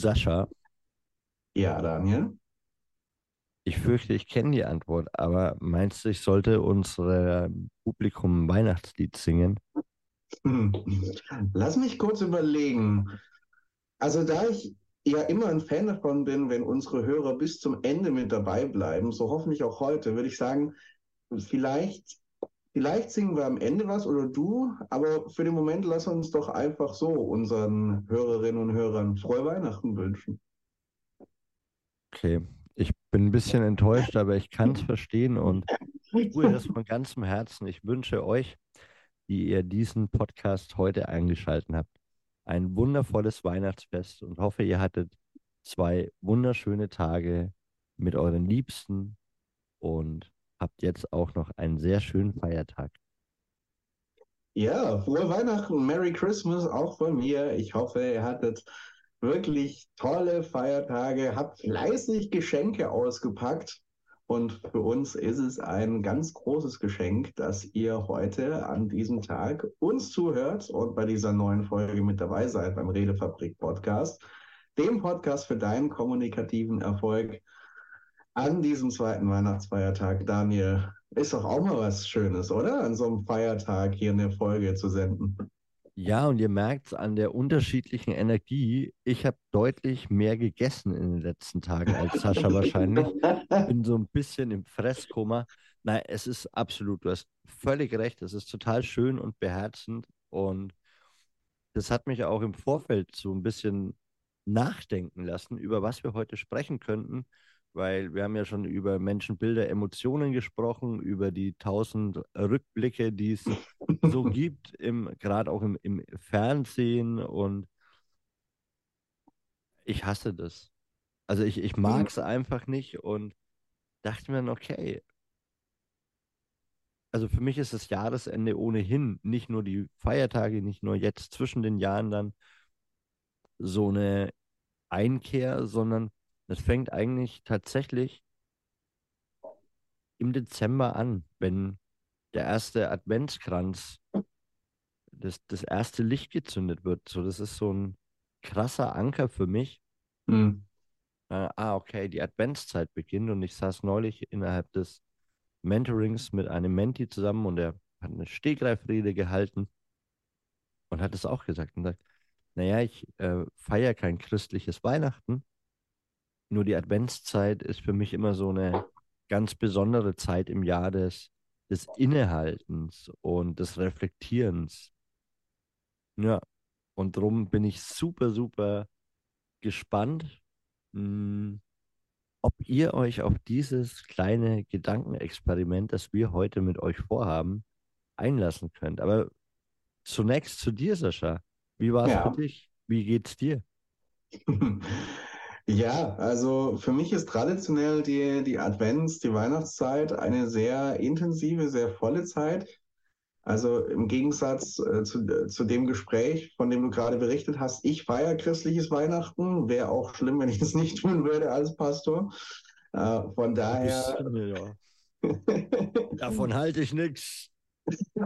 Sascha, Ja, Daniel. ich fürchte, ich kenne die Antwort, aber meinst du, ich sollte unserem Publikum ein Weihnachtslied singen? Hm. Lass mich kurz überlegen. Also, da ich ja immer ein Fan davon bin, wenn unsere Hörer bis zum Ende mit dabei bleiben, so hoffentlich auch heute, würde ich sagen, vielleicht, vielleicht singen wir am Ende was oder du, aber für den Moment lass uns doch einfach so unseren Hörerinnen und Hörern frohe Weihnachten wünschen. Okay, ich bin ein bisschen enttäuscht, aber ich kann es verstehen und tue das von ganzem Herzen. Ich wünsche euch, die ihr diesen Podcast heute eingeschaltet habt, ein wundervolles Weihnachtsfest und hoffe, ihr hattet zwei wunderschöne Tage mit euren Liebsten und habt jetzt auch noch einen sehr schönen Feiertag. Ja, frohe Weihnachten, Merry Christmas auch von mir. Ich hoffe, ihr hattet wirklich tolle Feiertage, habt fleißig Geschenke ausgepackt. Und für uns ist es ein ganz großes Geschenk, dass ihr heute an diesem Tag uns zuhört und bei dieser neuen Folge mit dabei seid beim Redefabrik Podcast, dem Podcast für deinen kommunikativen Erfolg an diesem zweiten Weihnachtsfeiertag. Daniel, ist doch auch mal was Schönes, oder? An so einem Feiertag hier eine Folge zu senden. Ja, und ihr merkt es an der unterschiedlichen Energie. Ich habe deutlich mehr gegessen in den letzten Tagen als Sascha wahrscheinlich. Bin so ein bisschen im Fresskoma. Nein, es ist absolut, du hast völlig recht. Es ist total schön und beherzend. Und das hat mich auch im Vorfeld so ein bisschen nachdenken lassen, über was wir heute sprechen könnten, weil wir haben ja schon über Menschenbilder, Emotionen gesprochen, über die tausend Rückblicke, die es so gibt, gerade auch im, im Fernsehen und ich hasse das. Also ich, ich mag es einfach nicht und dachte mir dann, okay, also für mich ist das Jahresende ohnehin nicht nur die Feiertage, nicht nur jetzt zwischen den Jahren dann so eine Einkehr, sondern es fängt eigentlich tatsächlich im Dezember an, wenn der erste Adventskranz, das, das erste Licht gezündet wird. So, das ist so ein krasser Anker für mich. Hm. Äh, ah, okay, die Adventszeit beginnt und ich saß neulich innerhalb des Mentorings mit einem Menti zusammen und er hat eine Stegreifrede gehalten und hat es auch gesagt und sagt, naja, ich äh, feiere kein christliches Weihnachten, nur die Adventszeit ist für mich immer so eine ganz besondere Zeit im Jahr des, des Innehaltens und des Reflektierens. Ja, und darum bin ich super, super gespannt, mh, ob ihr euch auf dieses kleine Gedankenexperiment, das wir heute mit euch vorhaben, einlassen könnt. Aber zunächst zu dir, Sascha. Wie war es für Ja. dich? Wie geht's dir? Ja, also für mich ist traditionell die, die Advents-, die Weihnachtszeit eine sehr intensive, sehr volle Zeit. Also im Gegensatz äh, zu, äh, zu dem Gespräch, von dem du gerade berichtet hast, ich feiere christliches Weihnachten. Wäre auch schlimm, wenn ich es nicht tun würde als Pastor. Äh, von daher, Bisschen, ja. Davon halte ich nichts.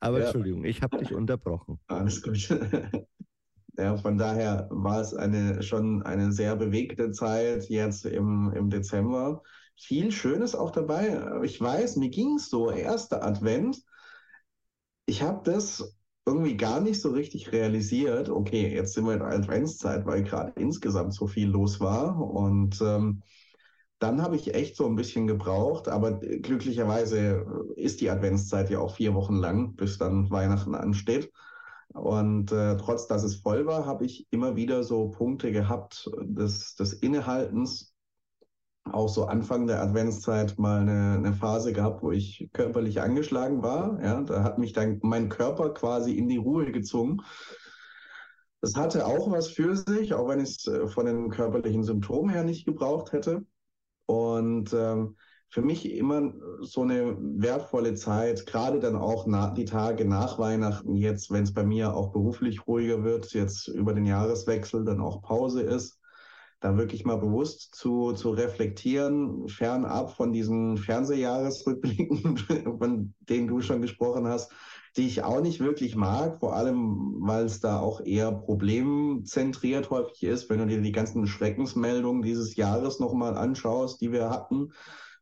Aber ja, Entschuldigung, ich habe dich unterbrochen. alles gut. Ja, von daher war es eine, schon eine sehr bewegte Zeit jetzt im, im Dezember. Viel Schönes auch dabei. Ich weiß, mir ging es so, erster Advent. Ich habe das irgendwie gar nicht so richtig realisiert. Okay, jetzt sind wir in der Adventszeit, weil gerade insgesamt so viel los war. Und ähm, dann habe ich echt so ein bisschen gebraucht. Aber glücklicherweise ist die Adventszeit ja auch vier Wochen lang, bis dann Weihnachten ansteht. Und äh, trotz dass es voll war, habe ich immer wieder so Punkte gehabt des, des Innehaltens. Auch so Anfang der Adventszeit mal eine, eine Phase gehabt, wo ich körperlich angeschlagen war. Ja, da hat mich dann mein Körper quasi in die Ruhe gezwungen. Das hatte auch was für sich, auch wenn ich es äh, von den körperlichen Symptomen her nicht gebraucht hätte. Und ähm, für mich immer so eine wertvolle Zeit, gerade dann auch na, die Tage nach Weihnachten, jetzt, wenn es bei mir auch beruflich ruhiger wird, jetzt über den Jahreswechsel dann auch Pause ist, da wirklich mal bewusst zu, zu reflektieren, fernab von diesen Fernsehjahresrückblicken, von denen du schon gesprochen hast, die ich auch nicht wirklich mag, vor allem weil es da auch eher problemzentriert häufig ist, wenn du dir die ganzen Schreckensmeldungen dieses Jahres nochmal anschaust, die wir hatten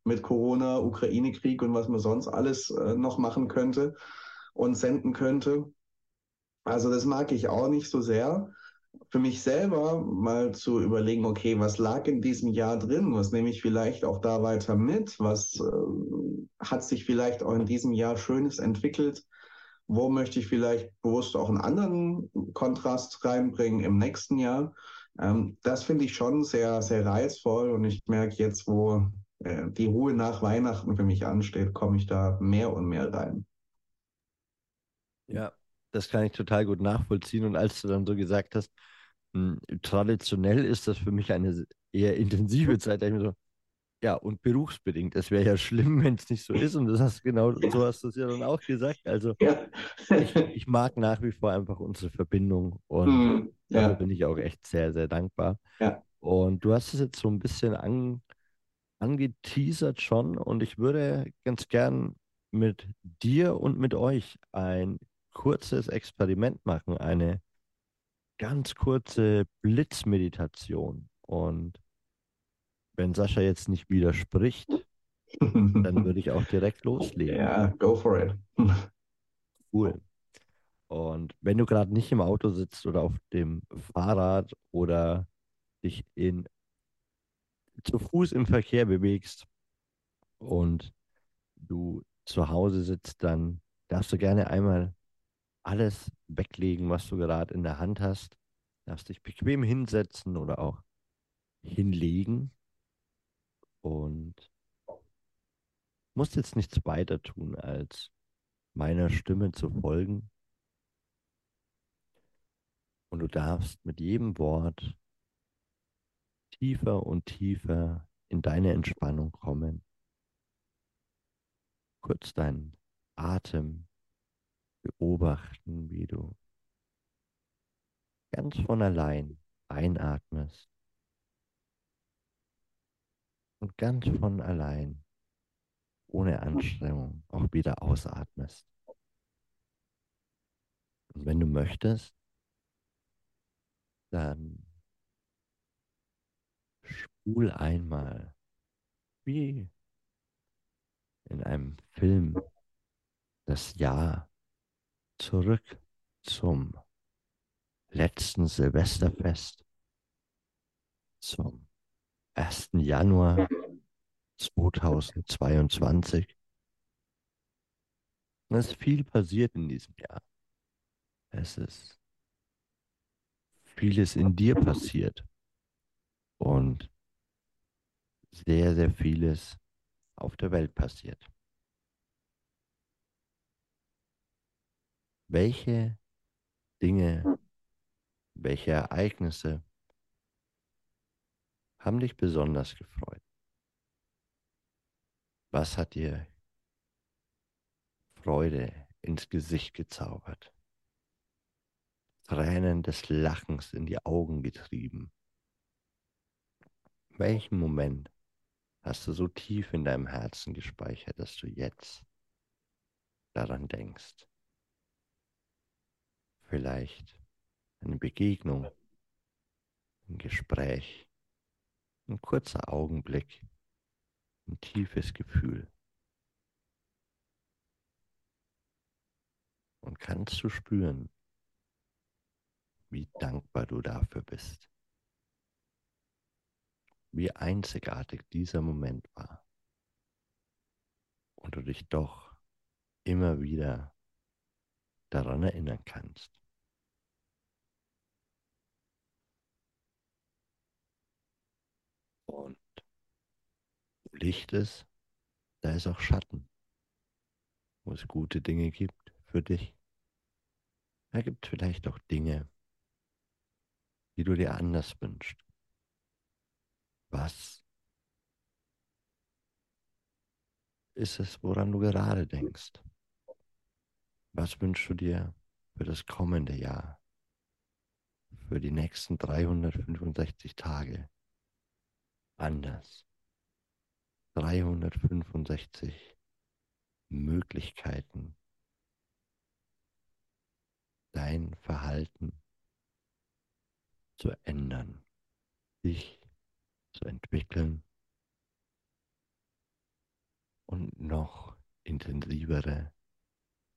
mit Corona, Ukraine-Krieg und was man sonst alles äh, noch machen könnte und senden könnte. Also das mag ich auch nicht so sehr. Für mich selber mal zu überlegen, okay, was lag in diesem Jahr drin? Was nehme ich vielleicht auch da weiter mit? Was äh, hat sich vielleicht auch in diesem Jahr Schönes entwickelt? Wo möchte ich vielleicht bewusst auch einen anderen Kontrast reinbringen im nächsten Jahr? Ähm, das finde ich schon sehr, sehr reizvoll und ich merke jetzt, wo die Ruhe nach Weihnachten für mich ansteht, komme ich da mehr und mehr rein. Ja, das kann ich total gut nachvollziehen. Und als du dann so gesagt hast, mh, hm, traditionell ist das für mich eine eher intensive Zeit, da ich mir so, ja, und berufsbedingt. Es wäre ja schlimm, wenn es nicht so ist. Und das hast genau, ja. so hast du es ja dann auch gesagt. Also ja. ich, ich, mag nach wie vor einfach unsere Verbindung und dafür ja. bin ich auch echt sehr, sehr dankbar. Und du hast es jetzt so ein bisschen an, angeteasert schon und ich würde ganz gern mit dir und mit euch ein kurzes Experiment machen, eine ganz kurze Blitzmeditation. Und wenn Sascha jetzt nicht widerspricht, dann würde ich auch direkt loslegen. Ja, go for it. Cool. Und wenn du gerade nicht im Auto sitzt oder auf dem Fahrrad oder dich in zu Fuß im Verkehr bewegst und du zu Hause sitzt, dann darfst du gerne einmal alles weglegen, was du gerade in der Hand hast. Darfst dich bequem hinsetzen oder auch hinlegen und musst jetzt nichts weiter tun, als meiner Stimme zu folgen. Und du darfst mit jedem Wort tiefer und tiefer in deine Entspannung kommen. Kurz deinen Atem beobachten, wie du ganz von allein einatmest und ganz von allein, ohne Anstrengung, auch wieder ausatmest. Und wenn du möchtest, dann spul einmal wie in einem Film das Jahr zurück zum letzten Silvesterfest, zum 1. Januar 2022. Es ist viel passiert in diesem Jahr. Es ist vieles in dir passiert und sehr, sehr vieles auf der Welt passiert. Welche Dinge, welche Ereignisse haben dich besonders gefreut? Was hat dir Freude ins Gesicht gezaubert? Tränen des Lachens in die Augen getrieben? Welchen Moment hast du so tief in deinem Herzen gespeichert, dass du jetzt daran denkst? Vielleicht eine Begegnung, ein Gespräch, ein kurzer Augenblick, ein tiefes Gefühl. Und kannst du spüren, wie dankbar du dafür bist, wie einzigartig dieser Moment war und du dich doch immer wieder daran erinnern kannst. Und wo Licht ist, da ist auch Schatten. Wo es gute Dinge gibt für dich. Da gibt es vielleicht auch Dinge, die du dir anders wünschst. Was ist es, woran du gerade denkst? Was wünschst du dir für das kommende Jahr? Für die nächsten 365 Tage? Anders. 365 Möglichkeiten, dein Verhalten zu ändern, dich zu entwickeln und noch intensivere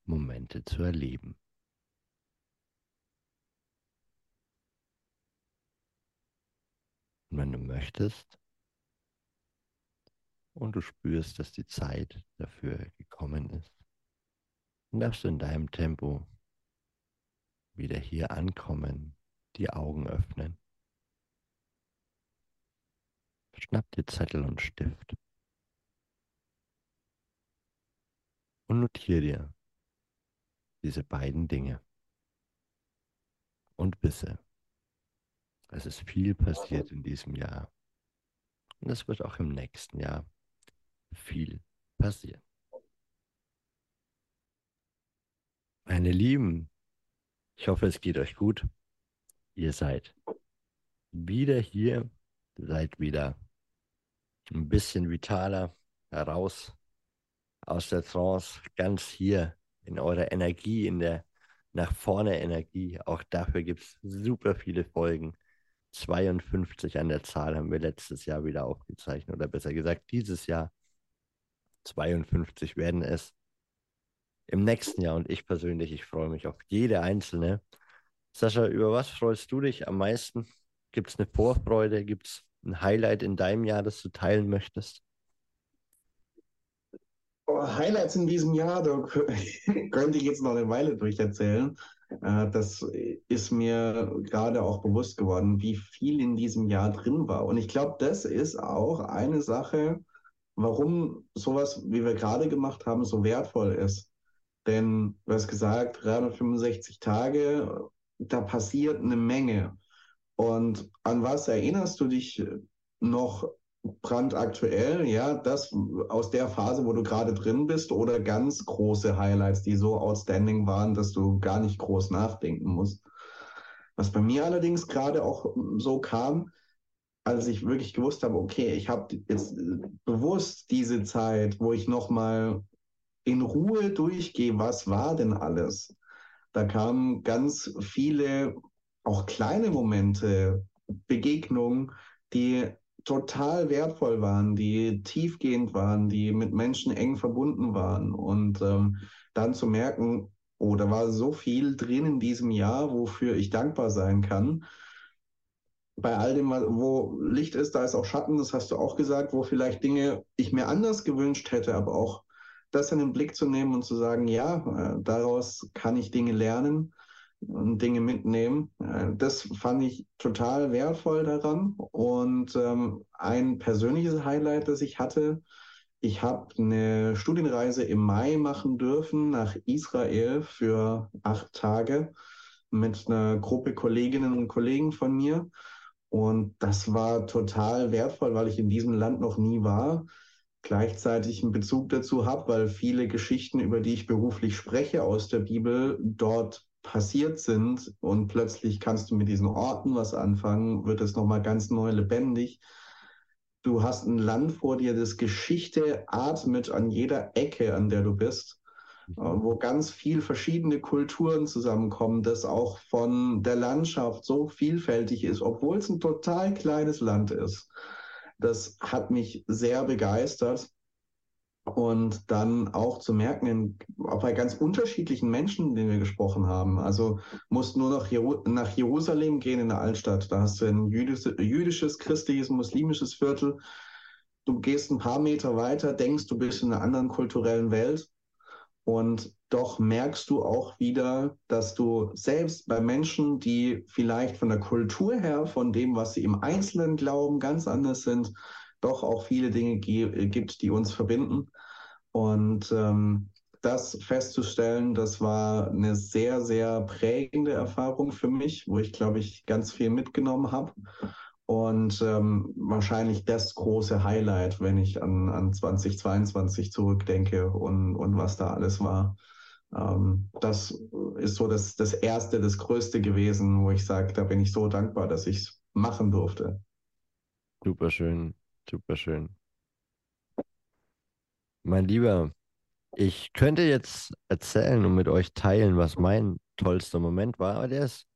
Momente zu erleben. Und wenn du möchtest und du spürst, dass die Zeit dafür gekommen ist, dann darfst du in deinem Tempo wieder hier ankommen, die Augen öffnen. Schnapp dir Zettel und Stift und notiere dir diese beiden Dinge. Und wisse, es ist viel passiert in diesem Jahr. Und es wird auch im nächsten Jahr viel passieren. Meine Lieben, ich hoffe, es geht euch gut. Ihr seid wieder hier, seid wieder ein bisschen vitaler heraus aus der Trance, ganz hier in eurer Energie, in der nach vorne Energie. Auch dafür gibt es super viele Folgen. 52 an der Zahl haben wir letztes Jahr wieder aufgezeichnet oder besser gesagt dieses Jahr. 52 werden es im nächsten Jahr und ich persönlich, ich freue mich auf jede einzelne. Sascha, über was freust du dich am meisten? Gibt es eine Vorfreude? Gibt es ein Highlight in deinem Jahr, das du teilen möchtest? Oh, Highlights in diesem Jahr, da könnte ich jetzt noch eine Weile durcherzählen. Äh, das ist mir gerade auch bewusst geworden, wie viel in diesem Jahr drin war. Und ich glaube, das ist auch eine Sache, warum sowas, wie wir gerade gemacht haben, so wertvoll ist. Denn du hast gesagt, 365 Tage, da passiert eine Menge. Und an was erinnerst du dich noch brandaktuell? Ja, das aus der Phase, wo du gerade drin bist oder ganz große Highlights, die so outstanding waren, dass du gar nicht groß nachdenken musst. Was bei mir allerdings gerade auch so kam, als ich wirklich gewusst habe, okay, ich habe jetzt bewusst diese Zeit, wo ich nochmal in Ruhe durchgehe, was war denn alles? Da kamen ganz viele, auch kleine Momente, Begegnungen, die total wertvoll waren, die tiefgehend waren, die mit Menschen eng verbunden waren. Und ähm, dann zu merken, oh, da war so viel drin in diesem Jahr, wofür ich dankbar sein kann. Bei all dem, wo Licht ist, da ist auch Schatten, das hast du auch gesagt, wo vielleicht Dinge ich mir anders gewünscht hätte, aber auch das in den Blick zu nehmen und zu sagen, ja, äh, daraus kann ich Dinge lernen Dinge mitnehmen. Äh, das fand ich total wertvoll daran. Und ähm, ein persönliches Highlight, das ich hatte, ich habe eine Studienreise im Mai machen dürfen nach Israel für acht Tage mit einer Gruppe Kolleginnen und Kollegen von mir. Und das war total wertvoll, weil ich in diesem Land noch nie war gleichzeitig einen Bezug dazu habe, weil viele Geschichten, über die ich beruflich spreche aus der Bibel, dort passiert sind und plötzlich kannst du mit diesen Orten was anfangen, wird es nochmal ganz neu lebendig. Du hast ein Land vor dir, das Geschichte atmet an jeder Ecke, an der du bist, mhm. äh, wo ganz viel verschiedene Kulturen zusammenkommen, das auch von der Landschaft so vielfältig ist, obwohl es ein total kleines Land ist. Das hat mich sehr begeistert. Und dann auch zu merken, auch bei ganz unterschiedlichen Menschen, denen wir gesprochen haben. Also musst nur noch nach Jerusalem gehen in der Altstadt. Da hast du ein jüdisches, jüdisches, christliches, muslimisches Viertel. Du gehst ein paar Meter weiter, denkst, du bist in einer anderen kulturellen Welt. Und doch merkst du auch wieder, dass du selbst bei Menschen, die vielleicht von der Kultur her, von dem, was sie im Einzelnen glauben, ganz anders sind, doch auch viele Dinge gibt, die uns verbinden. Und ähm, das festzustellen, das war eine sehr, sehr prägende Erfahrung für mich, wo ich, glaube ich, ganz viel mitgenommen habe. Und ähm, wahrscheinlich das große Highlight, wenn ich an, an 2022 zurückdenke und, und was da alles war. Ähm, das ist so das, das Erste, das Größte gewesen, wo ich sage, da bin ich so dankbar, dass ich es machen durfte. Super schön, super schön. Mein Lieber, ich könnte jetzt erzählen und mit euch teilen, was mein tollster Moment war, aber der ist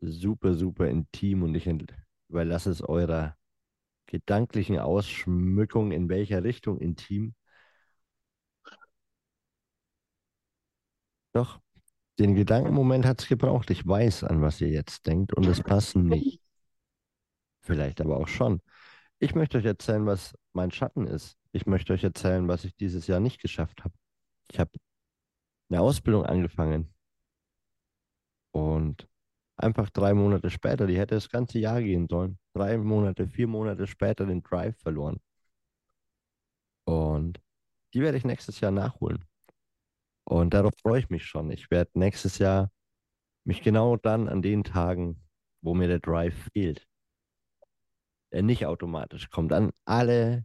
super, super intim und ich überlasse es eurer gedanklichen Ausschmückung, in welcher Richtung intim. Doch, den Gedankenmoment hat es gebraucht. Ich weiß, an was ihr jetzt denkt und es passt nicht. Vielleicht aber auch schon. Ich möchte euch erzählen, was mein Schatten ist. Ich möchte euch erzählen, was ich dieses Jahr nicht geschafft habe. Ich habe eine Ausbildung angefangen und einfach drei Monate später, die hätte das ganze Jahr gehen sollen, drei Monate, vier Monate später den Drive verloren. Und die werde ich nächstes Jahr nachholen. Und darauf freue ich mich schon. Ich werde nächstes Jahr mich genau dann an den Tagen, wo mir der Drive fehlt, der nicht automatisch kommt, an alle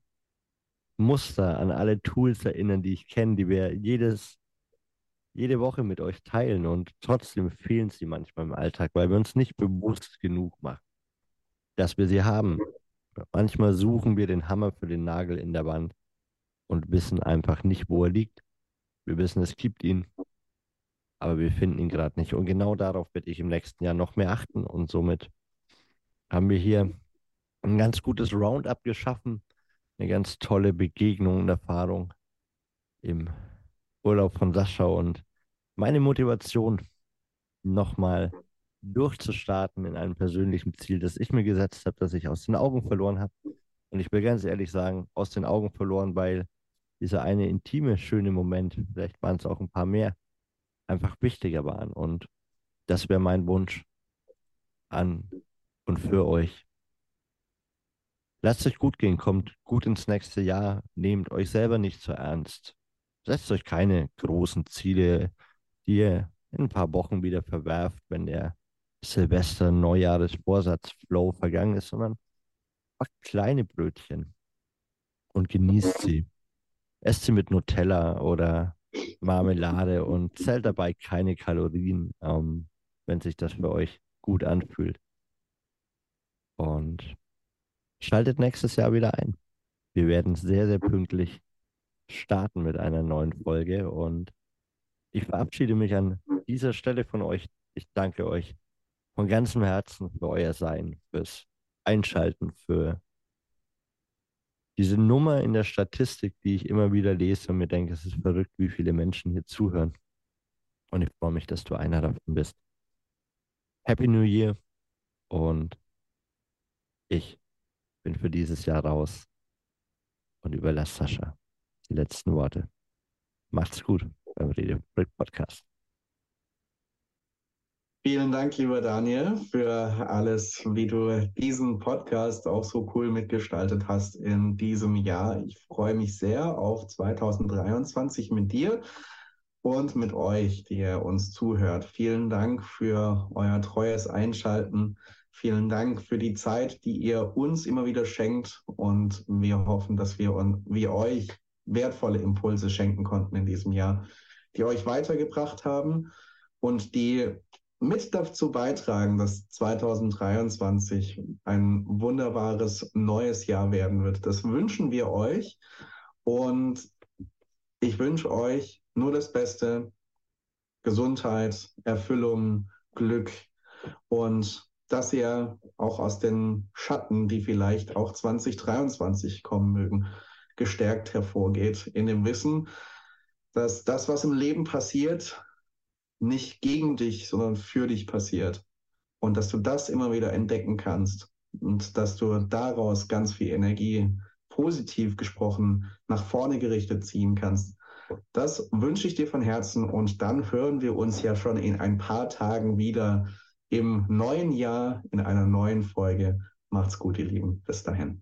Muster, an alle Tools erinnern, die ich kenne, die wir jedes jede Woche mit euch teilen und trotzdem fehlen sie manchmal im Alltag, weil wir uns nicht bewusst genug machen, dass wir sie haben. Manchmal suchen wir den Hammer für den Nagel in der Wand und wissen einfach nicht, wo er liegt. Wir wissen, es gibt ihn, aber wir finden ihn gerade nicht. Und genau darauf werde ich im nächsten Jahr noch mehr achten und somit haben wir hier ein ganz gutes Roundup geschaffen, eine ganz tolle Begegnung und Erfahrung im Urlaub von Sascha und meine Motivation, nochmal durchzustarten in einem persönlichen Ziel, das ich mir gesetzt habe, das ich aus den Augen verloren habe. Und ich will ganz ehrlich sagen, aus den Augen verloren, weil dieser eine intime, schöne Moment, vielleicht waren es auch ein paar mehr, einfach wichtiger waren. Und das wäre mein Wunsch an und für euch. Lasst euch gut gehen, kommt gut ins nächste Jahr, nehmt euch selber nicht zu ernst. Setzt euch keine großen Ziele, die ihr in ein paar Wochen wieder verwerft, wenn der Silvester, Neujahresvorsatz-Flow vergangen ist, sondern backt kleine Brötchen und genießt sie. Esst sie mit Nutella oder Marmelade und zählt dabei keine Kalorien, ähm, wenn sich das für euch gut anfühlt. Und schaltet nächstes Jahr wieder ein. Wir werden sehr, sehr pünktlich starten mit einer neuen Folge und ich verabschiede mich an dieser Stelle von euch. Ich danke euch von ganzem Herzen für euer Sein, fürs Einschalten, für diese Nummer in der Statistik, die ich immer wieder lese und mir denke, es ist verrückt, wie viele Menschen hier zuhören. Und ich freue mich, dass du einer davon bist. Happy New Year und ich bin für dieses Jahr raus und überlasse Sascha die letzten Worte. Macht's gut beim Break Podcast. Vielen Dank, lieber Daniel, für alles, wie du diesen Podcast auch so cool mitgestaltet hast in diesem Jahr. Ich freue mich sehr auf 2023 mit dir und mit euch, die ihr uns zuhört. Vielen Dank für euer treues Einschalten. Vielen Dank für die Zeit, die ihr uns immer wieder schenkt. Und wir hoffen, dass wir, wir euch wertvolle Impulse schenken konnten in diesem Jahr, die euch weitergebracht haben und die mit dazu beitragen, dass 2023 ein wunderbares neues Jahr werden wird. Das wünschen wir euch und ich wünsche euch nur das Beste, Gesundheit, Erfüllung, Glück und dass ihr auch aus den Schatten, die vielleicht auch 2023 kommen mögen, gestärkt hervorgeht, in dem Wissen, dass das, was im Leben passiert, nicht gegen dich, sondern für dich passiert. Und dass du das immer wieder entdecken kannst und dass du daraus ganz viel Energie, positiv gesprochen, nach vorne gerichtet ziehen kannst. Das wünsche ich dir von Herzen und dann hören wir uns ja schon in ein paar Tagen wieder im neuen Jahr in einer neuen Folge. Macht's gut, ihr Lieben. Bis dahin.